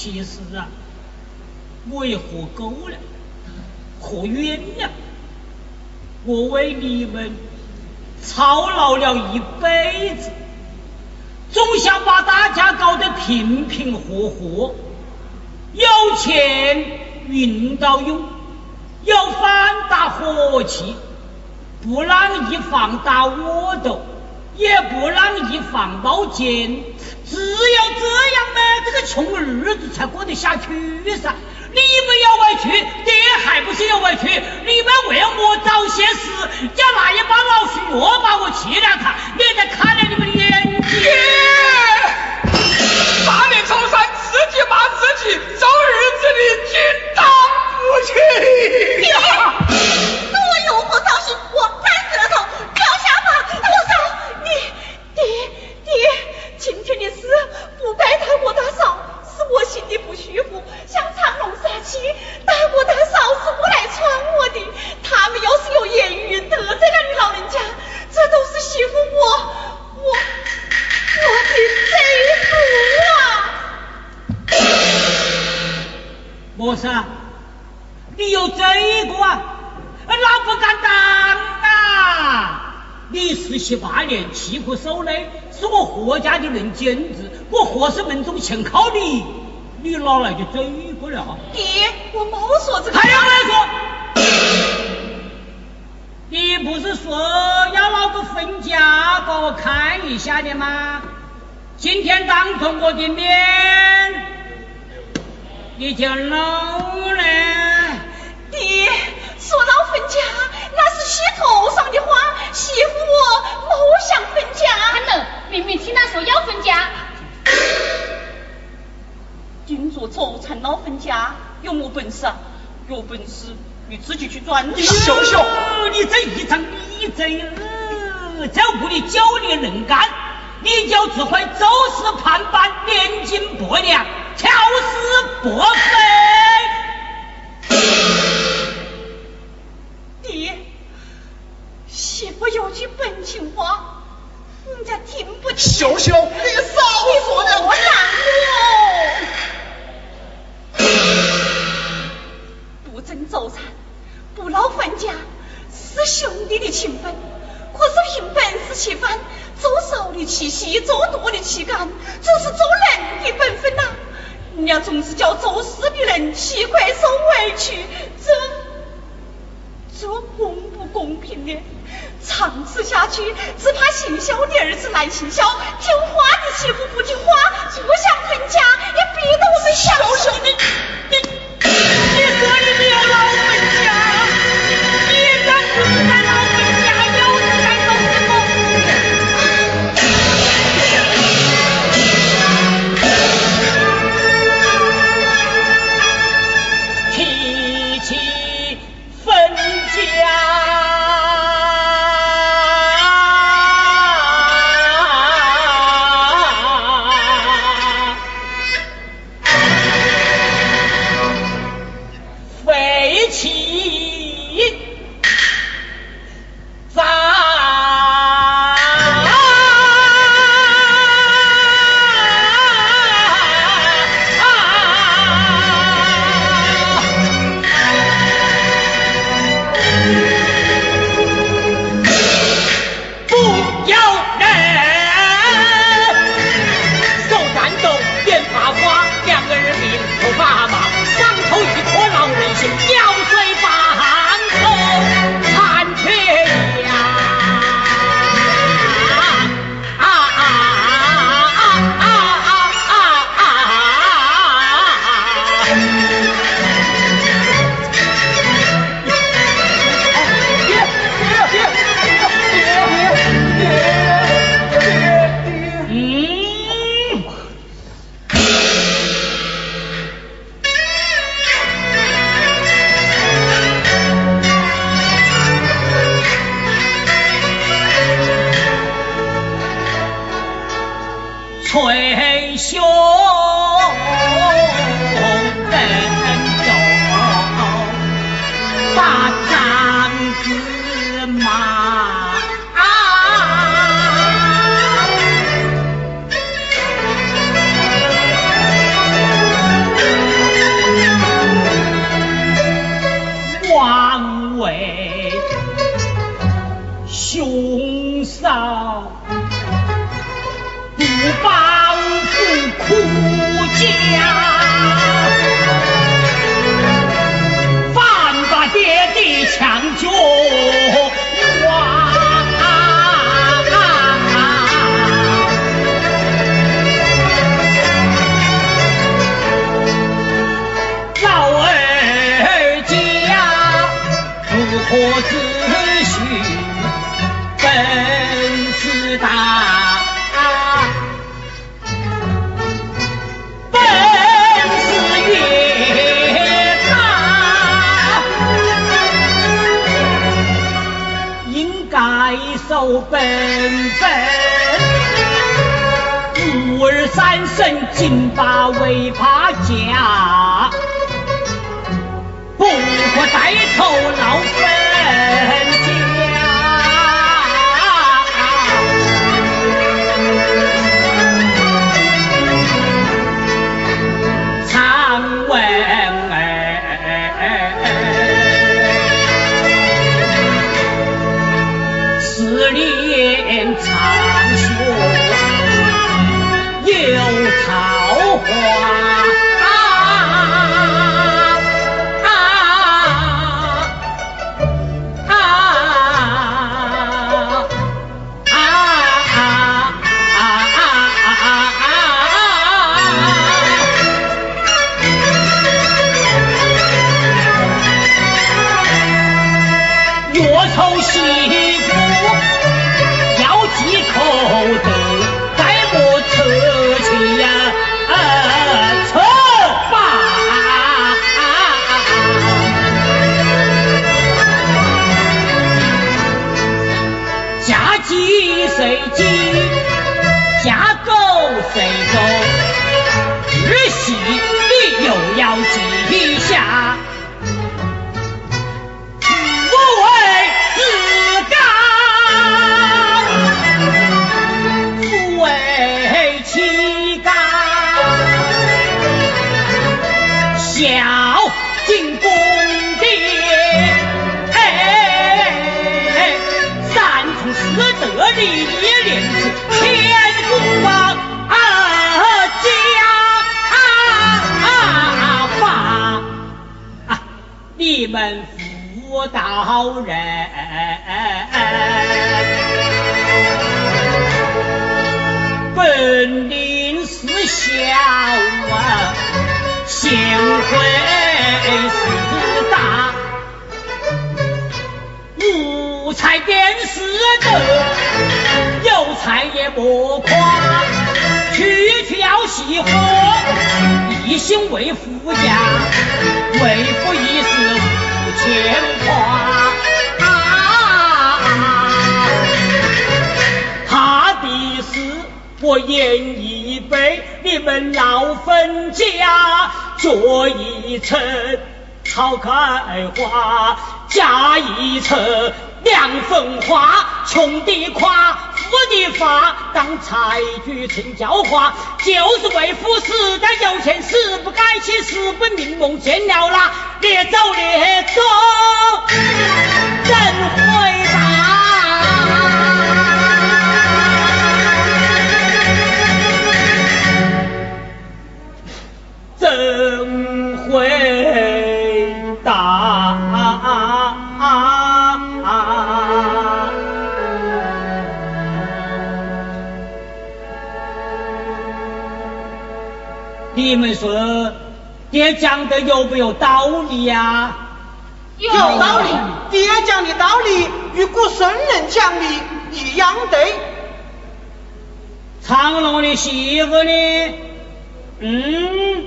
其实啊，我也活够了，活冤了。我为你们操劳了一辈子，总想把大家搞得平平和和，有钱运到用，有饭打火气，不让一房打窝斗，也不让一房冒尖，只有这样呢，这个穷日子才过得下去噻。你们有委屈，爹还不是有委屈？你们为我找些事，叫那一帮老鼠莫把我气两趟，免得看了你们的眼睛。爹，大年初三自己骂自己，走日七八年吃苦受累，是我何家的人尖子，我何氏门中全靠你，你哪来的罪过了？爹，我没说这个。还要来说？你不是说要老子分家把我看一下的吗？今天当着我的面，你就弄了？爹。说到分家，那是洗头上的话。媳妇我不想分家。看能，明明听他说要分家。今着走才闹分家，有么本事啊？有本事你自己去赚。你笑笑，你这一张一嘴，这屋里就你能干，你就只会走私盘办，连斤八两，挑事不分。有句本情话，人家听不见。秀秀，你少说点。我不争走产，不闹分家，是兄弟的情分。可是凭本事吃饭，做少的吃稀，做多的吃干，这是做人的本分呐。人家总是叫做事的人吃亏受委屈，这。这公不公平呢？长此下去，只怕行孝的儿子难行孝，听话的媳妇不听话，不想分家，也逼得我们小兄弟，你你为兄本分，五二三生金把为怕家，不可带头闹分你们妇道人，本领是小啊，幸会是大，无才便是德，有才也莫夸，区区要喜活，一心为夫家，为夫一世。牵挂，怕的是我言一杯，你们老分家做一层草开花，嫁一层两分花，穷的夸，我的话，当裁决成教化，就是为夫死的有钱，死不改姓，死不瞑目见了啦，别走别走，真回答，爹讲的有没有道理呀？有道理，爹讲的道理与古圣人讲的一样对。长龙的媳妇呢？嗯。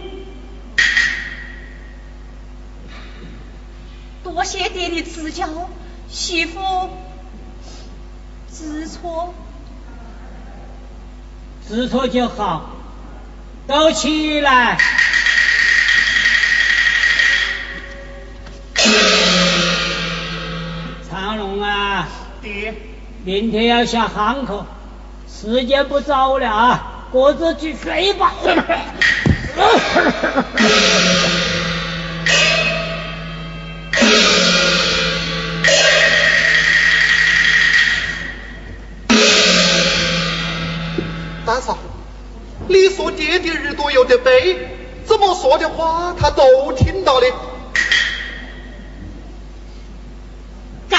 多谢爹的指教，媳妇知错。知错就好。都起来！长龙啊，爹，明天要下汉口，时间不早了啊，各自去睡吧。大嫂，你说爹爹耳朵有点背，怎么说的话他都听到的。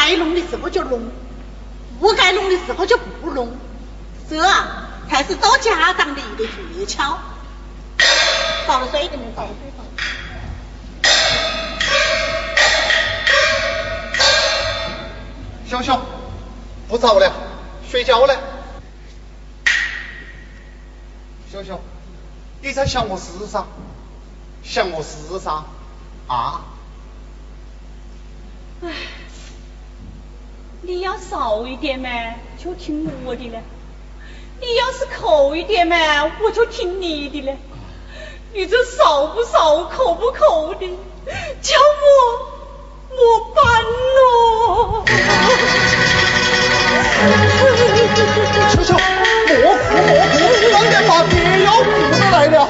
该弄的时候就弄，不该弄的时候就不弄，这才是找家长的一个诀窍。倒了水给你，倒了水倒。小小，不早了，睡觉了。小小，你在想我事啥？想我事啥？啊？你要少一点嘛，就听我的了；你要是扣一点嘛，我就听你的了。你这少不少，扣不扣的，叫我没办喽。小小，莫哭莫哭，当年把爹要哭的来了。